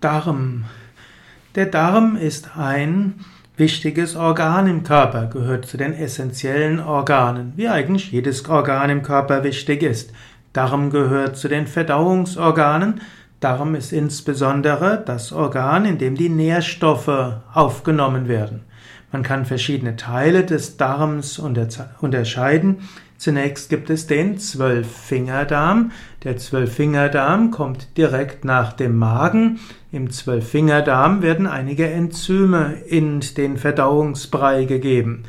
Darm. Der Darm ist ein wichtiges Organ im Körper, gehört zu den essentiellen Organen, wie eigentlich jedes Organ im Körper wichtig ist. Darm gehört zu den Verdauungsorganen. Darm ist insbesondere das Organ, in dem die Nährstoffe aufgenommen werden. Man kann verschiedene Teile des Darms unterscheiden. Zunächst gibt es den Zwölffingerdarm. Der Zwölffingerdarm kommt direkt nach dem Magen. Im Zwölffingerdarm werden einige Enzyme in den Verdauungsbrei gegeben.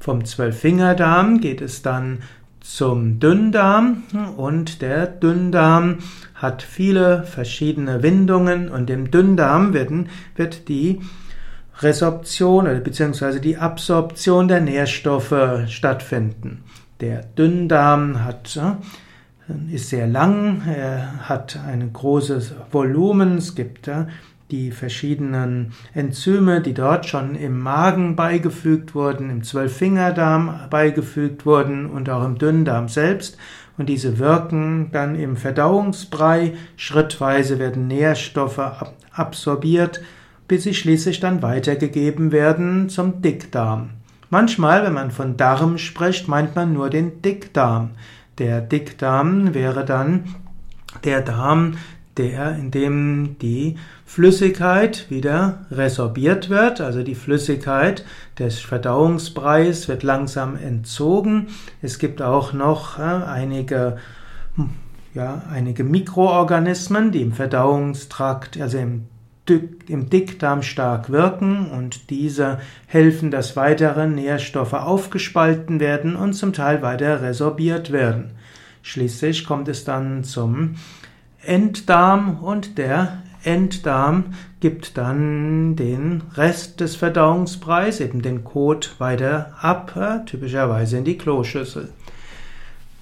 Vom Zwölffingerdarm geht es dann zum Dünndarm und der Dünndarm hat viele verschiedene Windungen und im Dünndarm werden, wird die Resorption bzw. die Absorption der Nährstoffe stattfinden. Der Dünndarm hat, äh, ist sehr lang, er hat ein großes Volumen, es gibt äh, die verschiedenen Enzyme, die dort schon im Magen beigefügt wurden, im Zwölffingerdarm beigefügt wurden und auch im Dünndarm selbst. Und diese wirken dann im Verdauungsbrei. Schrittweise werden Nährstoffe absorbiert, bis sie schließlich dann weitergegeben werden zum Dickdarm. Manchmal, wenn man von Darm spricht, meint man nur den Dickdarm. Der Dickdarm wäre dann der Darm, der, in dem die Flüssigkeit wieder resorbiert wird, also die Flüssigkeit des Verdauungsbreis wird langsam entzogen. Es gibt auch noch äh, einige, ja, einige Mikroorganismen, die im Verdauungstrakt, also im im Dickdarm stark wirken und diese helfen, dass weitere Nährstoffe aufgespalten werden und zum Teil weiter resorbiert werden. Schließlich kommt es dann zum Enddarm und der Enddarm gibt dann den Rest des Verdauungspreis, eben den Kot, weiter ab, äh, typischerweise in die Kloschüssel.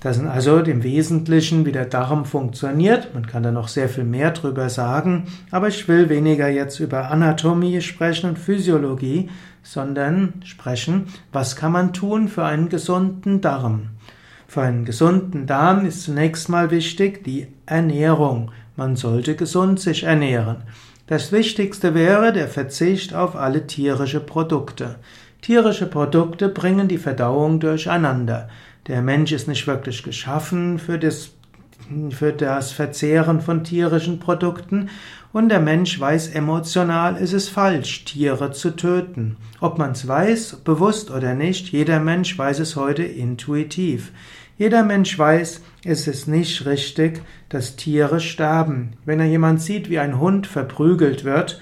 Das sind also im Wesentlichen, wie der Darm funktioniert. Man kann da noch sehr viel mehr drüber sagen, aber ich will weniger jetzt über Anatomie sprechen und Physiologie, sondern sprechen, was kann man tun für einen gesunden Darm. Für einen gesunden Darm ist zunächst mal wichtig die Ernährung. Man sollte gesund sich ernähren. Das Wichtigste wäre der Verzicht auf alle tierische Produkte. Tierische Produkte bringen die Verdauung durcheinander. Der Mensch ist nicht wirklich geschaffen für das, für das Verzehren von tierischen Produkten und der Mensch weiß emotional, es ist falsch, Tiere zu töten. Ob man es weiß, bewusst oder nicht, jeder Mensch weiß es heute intuitiv. Jeder Mensch weiß, es ist nicht richtig, dass Tiere sterben. Wenn er jemand sieht, wie ein Hund verprügelt wird,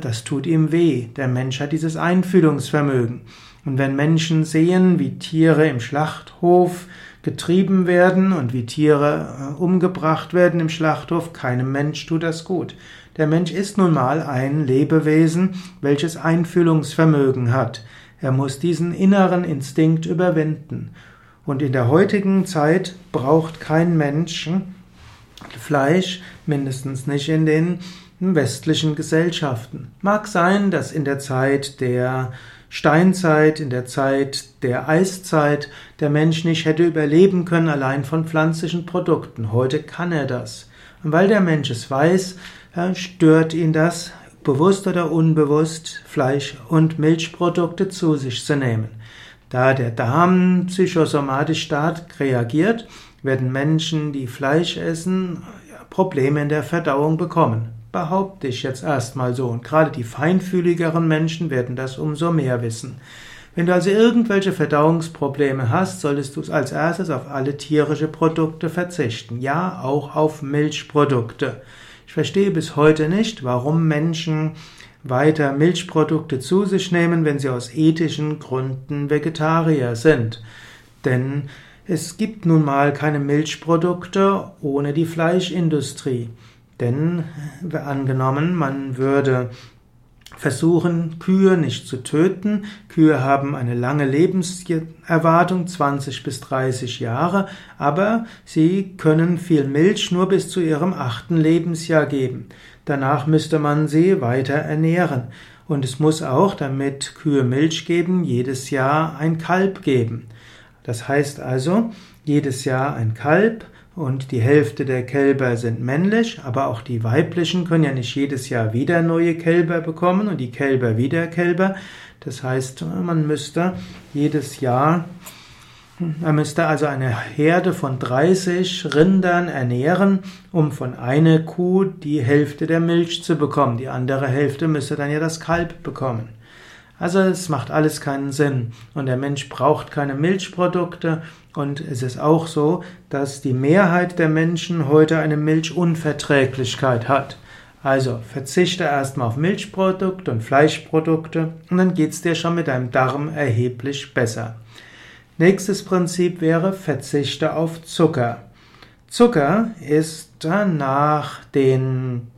das tut ihm weh. Der Mensch hat dieses Einfühlungsvermögen. Und wenn Menschen sehen, wie Tiere im Schlachthof getrieben werden und wie Tiere äh, umgebracht werden im Schlachthof, keinem Mensch tut das gut. Der Mensch ist nun mal ein Lebewesen, welches Einfühlungsvermögen hat. Er muss diesen inneren Instinkt überwinden. Und in der heutigen Zeit braucht kein Mensch Fleisch, mindestens nicht in den westlichen Gesellschaften. Mag sein, dass in der Zeit der Steinzeit, in der Zeit der Eiszeit, der Mensch nicht hätte überleben können allein von pflanzlichen Produkten. Heute kann er das. Und weil der Mensch es weiß, stört ihn das, bewusst oder unbewusst, Fleisch- und Milchprodukte zu sich zu nehmen. Da der Darm psychosomatisch stark reagiert, werden Menschen, die Fleisch essen, Probleme in der Verdauung bekommen behaupte ich jetzt erstmal so. Und gerade die feinfühligeren Menschen werden das umso mehr wissen. Wenn du also irgendwelche Verdauungsprobleme hast, solltest du als erstes auf alle tierische Produkte verzichten. Ja, auch auf Milchprodukte. Ich verstehe bis heute nicht, warum Menschen weiter Milchprodukte zu sich nehmen, wenn sie aus ethischen Gründen Vegetarier sind. Denn es gibt nun mal keine Milchprodukte ohne die Fleischindustrie. Denn angenommen, man würde versuchen, Kühe nicht zu töten. Kühe haben eine lange Lebenserwartung, 20 bis 30 Jahre, aber sie können viel Milch nur bis zu ihrem achten Lebensjahr geben. Danach müsste man sie weiter ernähren. Und es muss auch, damit Kühe Milch geben, jedes Jahr ein Kalb geben. Das heißt also, jedes Jahr ein Kalb und die Hälfte der Kälber sind männlich, aber auch die weiblichen können ja nicht jedes Jahr wieder neue Kälber bekommen und die Kälber wieder Kälber. Das heißt, man müsste jedes Jahr, man müsste also eine Herde von 30 Rindern ernähren, um von einer Kuh die Hälfte der Milch zu bekommen. Die andere Hälfte müsste dann ja das Kalb bekommen. Also es macht alles keinen Sinn. Und der Mensch braucht keine Milchprodukte. Und es ist auch so, dass die Mehrheit der Menschen heute eine Milchunverträglichkeit hat. Also verzichte erstmal auf Milchprodukte und Fleischprodukte und dann geht es dir schon mit deinem Darm erheblich besser. Nächstes Prinzip wäre verzichte auf Zucker. Zucker ist nach den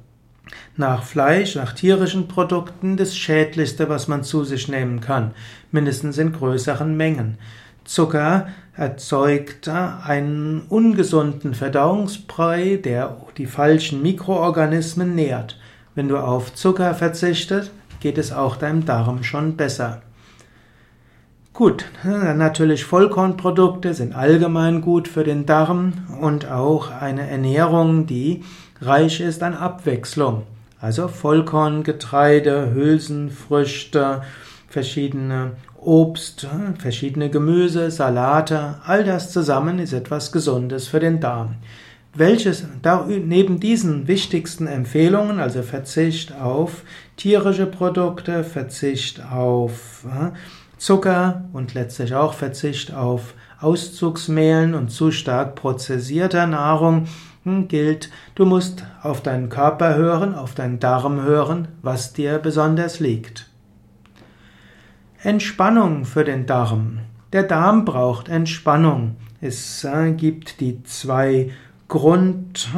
nach Fleisch, nach tierischen Produkten das schädlichste, was man zu sich nehmen kann, mindestens in größeren Mengen. Zucker erzeugt einen ungesunden Verdauungsbrei, der die falschen Mikroorganismen nährt. Wenn du auf Zucker verzichtest, geht es auch deinem Darm schon besser. Gut, natürlich Vollkornprodukte sind allgemein gut für den Darm und auch eine Ernährung, die reich ist an Abwechslung. Also Vollkorngetreide, Hülsenfrüchte, verschiedene Obst, verschiedene Gemüse, Salate, all das zusammen ist etwas Gesundes für den Darm. Welches, neben diesen wichtigsten Empfehlungen, also Verzicht auf tierische Produkte, Verzicht auf äh, Zucker und letztlich auch Verzicht auf Auszugsmehlen und zu stark prozessierter Nahrung, gilt, du musst auf deinen Körper hören, auf deinen Darm hören, was dir besonders liegt. Entspannung für den Darm. Der Darm braucht Entspannung. Es äh, gibt die zwei Grund,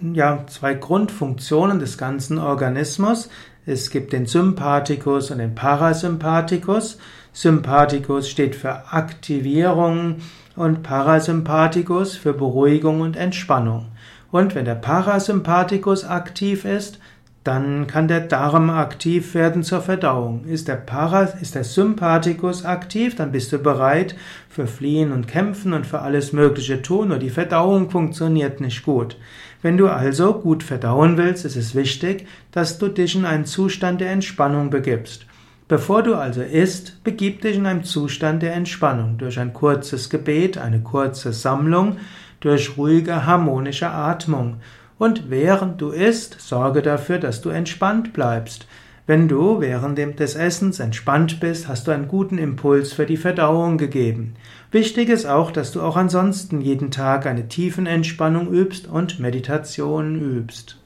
ja, zwei Grundfunktionen des ganzen Organismus. Es gibt den Sympathikus und den Parasympathikus. Sympathikus steht für Aktivierung und Parasympathikus für Beruhigung und Entspannung. Und wenn der Parasympathikus aktiv ist, dann kann der Darm aktiv werden zur Verdauung. Ist der, Paras, ist der Sympathikus aktiv, dann bist du bereit für Fliehen und Kämpfen und für alles Mögliche tun, nur die Verdauung funktioniert nicht gut. Wenn du also gut verdauen willst, ist es wichtig, dass du dich in einen Zustand der Entspannung begibst. Bevor du also isst, begib dich in einen Zustand der Entspannung durch ein kurzes Gebet, eine kurze Sammlung, durch ruhige harmonische Atmung und während du isst, sorge dafür, dass du entspannt bleibst. Wenn du während des Essens entspannt bist, hast du einen guten Impuls für die Verdauung gegeben. Wichtig ist auch, dass du auch ansonsten jeden Tag eine tiefen Entspannung übst und Meditation übst.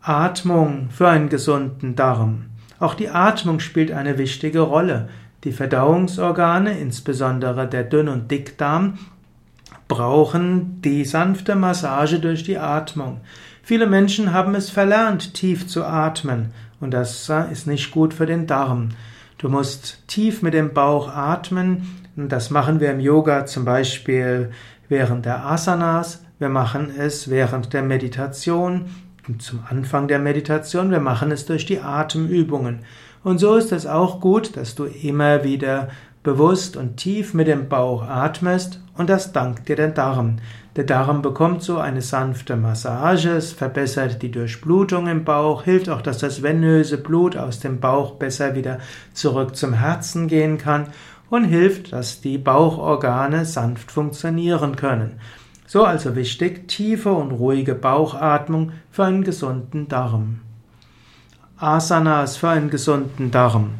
Atmung für einen gesunden Darm. Auch die Atmung spielt eine wichtige Rolle. Die Verdauungsorgane, insbesondere der Dünn- und Dickdarm, brauchen die sanfte Massage durch die Atmung. Viele Menschen haben es verlernt, tief zu atmen, und das ist nicht gut für den Darm. Du musst tief mit dem Bauch atmen, und das machen wir im Yoga zum Beispiel während der Asanas, wir machen es während der Meditation, zum Anfang der Meditation, wir machen es durch die Atemübungen. Und so ist es auch gut, dass du immer wieder bewusst und tief mit dem Bauch atmest und das dankt dir der Darm. Der Darm bekommt so eine sanfte Massage, es verbessert die Durchblutung im Bauch, hilft auch, dass das venöse Blut aus dem Bauch besser wieder zurück zum Herzen gehen kann und hilft, dass die Bauchorgane sanft funktionieren können. So also wichtig, tiefe und ruhige Bauchatmung für einen gesunden Darm. Asanas für einen gesunden Darm.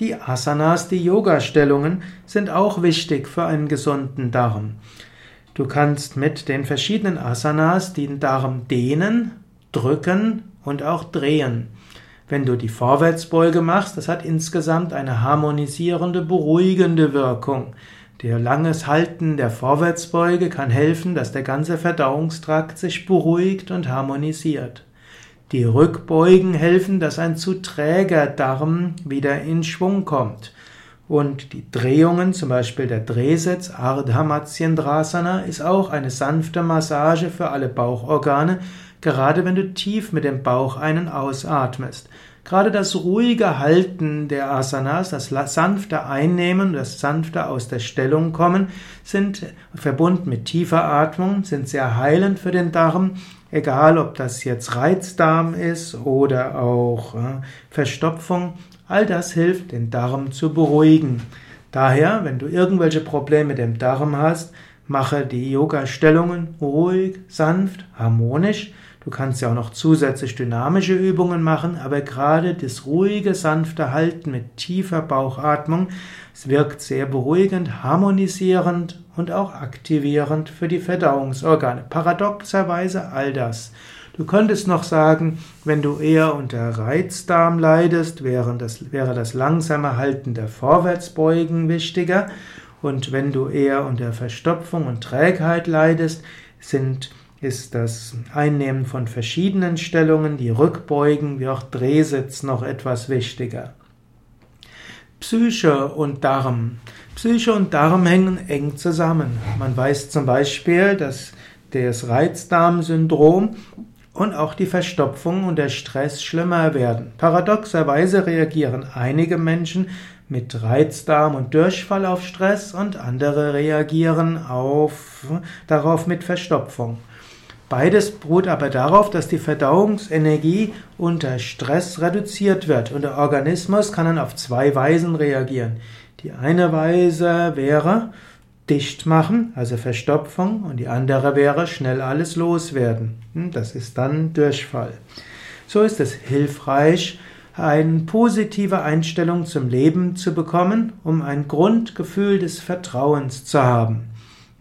Die Asanas, die Yoga-Stellungen, sind auch wichtig für einen gesunden Darm. Du kannst mit den verschiedenen Asanas den Darm dehnen, drücken und auch drehen. Wenn du die Vorwärtsbeuge machst, das hat insgesamt eine harmonisierende, beruhigende Wirkung. Der langes Halten der Vorwärtsbeuge kann helfen, dass der ganze Verdauungstrakt sich beruhigt und harmonisiert. Die Rückbeugen helfen, dass ein zu träger Darm wieder in Schwung kommt. Und die Drehungen, zum Beispiel der Drehsitz Ardha Matsyendrasana, ist auch eine sanfte Massage für alle Bauchorgane, gerade wenn du tief mit dem Bauch einen ausatmest. Gerade das ruhige Halten der Asanas, das sanfte Einnehmen, das sanfte aus der Stellung kommen, sind verbunden mit tiefer Atmung, sind sehr heilend für den Darm. Egal, ob das jetzt Reizdarm ist oder auch äh, Verstopfung, all das hilft, den Darm zu beruhigen. Daher, wenn du irgendwelche Probleme mit dem Darm hast, mache die Yoga-Stellungen ruhig, sanft, harmonisch. Du kannst ja auch noch zusätzlich dynamische Übungen machen, aber gerade das ruhige, sanfte Halten mit tiefer Bauchatmung, es wirkt sehr beruhigend, harmonisierend und auch aktivierend für die Verdauungsorgane. Paradoxerweise all das. Du könntest noch sagen, wenn du eher unter Reizdarm leidest, wäre das, wäre das langsame Halten der Vorwärtsbeugen wichtiger. Und wenn du eher unter Verstopfung und Trägheit leidest, sind, ist das Einnehmen von verschiedenen Stellungen, die Rückbeugen wie auch Drehsitz noch etwas wichtiger. Psyche und Darm. Psyche und Darm hängen eng zusammen. Man weiß zum Beispiel, dass das Reizdarmsyndrom und auch die Verstopfung und der Stress schlimmer werden. Paradoxerweise reagieren einige Menschen mit Reizdarm und Durchfall auf Stress und andere reagieren auf, darauf mit Verstopfung. Beides beruht aber darauf, dass die Verdauungsenergie unter Stress reduziert wird und der Organismus kann dann auf zwei Weisen reagieren. Die eine Weise wäre, dicht machen, also Verstopfung, und die andere wäre schnell alles loswerden. Hm, das ist dann Durchfall. So ist es hilfreich, eine positive Einstellung zum Leben zu bekommen, um ein Grundgefühl des Vertrauens zu haben.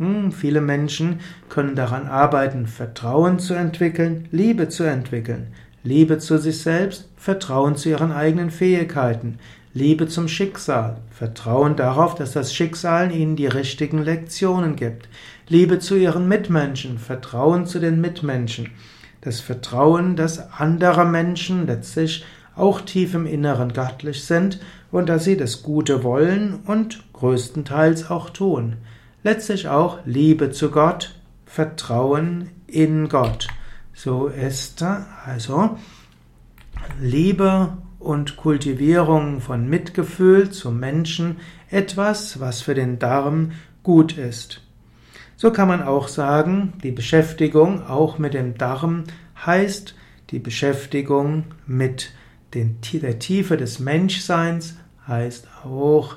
Hm, viele Menschen können daran arbeiten, Vertrauen zu entwickeln, Liebe zu entwickeln. Liebe zu sich selbst, Vertrauen zu ihren eigenen Fähigkeiten, Liebe zum Schicksal, Vertrauen darauf, dass das Schicksal ihnen die richtigen Lektionen gibt, Liebe zu ihren Mitmenschen, Vertrauen zu den Mitmenschen, das Vertrauen, dass andere Menschen letztlich auch tief im Inneren göttlich sind und dass sie das Gute wollen und größtenteils auch tun. Letztlich auch Liebe zu Gott, Vertrauen in Gott. So ist also Liebe und Kultivierung von Mitgefühl zum Menschen etwas, was für den Darm gut ist. So kann man auch sagen, die Beschäftigung auch mit dem Darm heißt die Beschäftigung mit den, der Tiefe des Menschseins, heißt auch,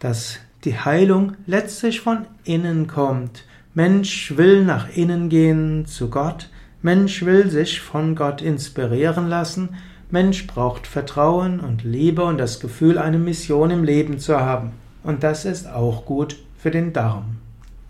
dass die Heilung letztlich von innen kommt. Mensch will nach innen gehen zu Gott, Mensch will sich von Gott inspirieren lassen, Mensch braucht Vertrauen und Liebe und das Gefühl, eine Mission im Leben zu haben. Und das ist auch gut für den Darm.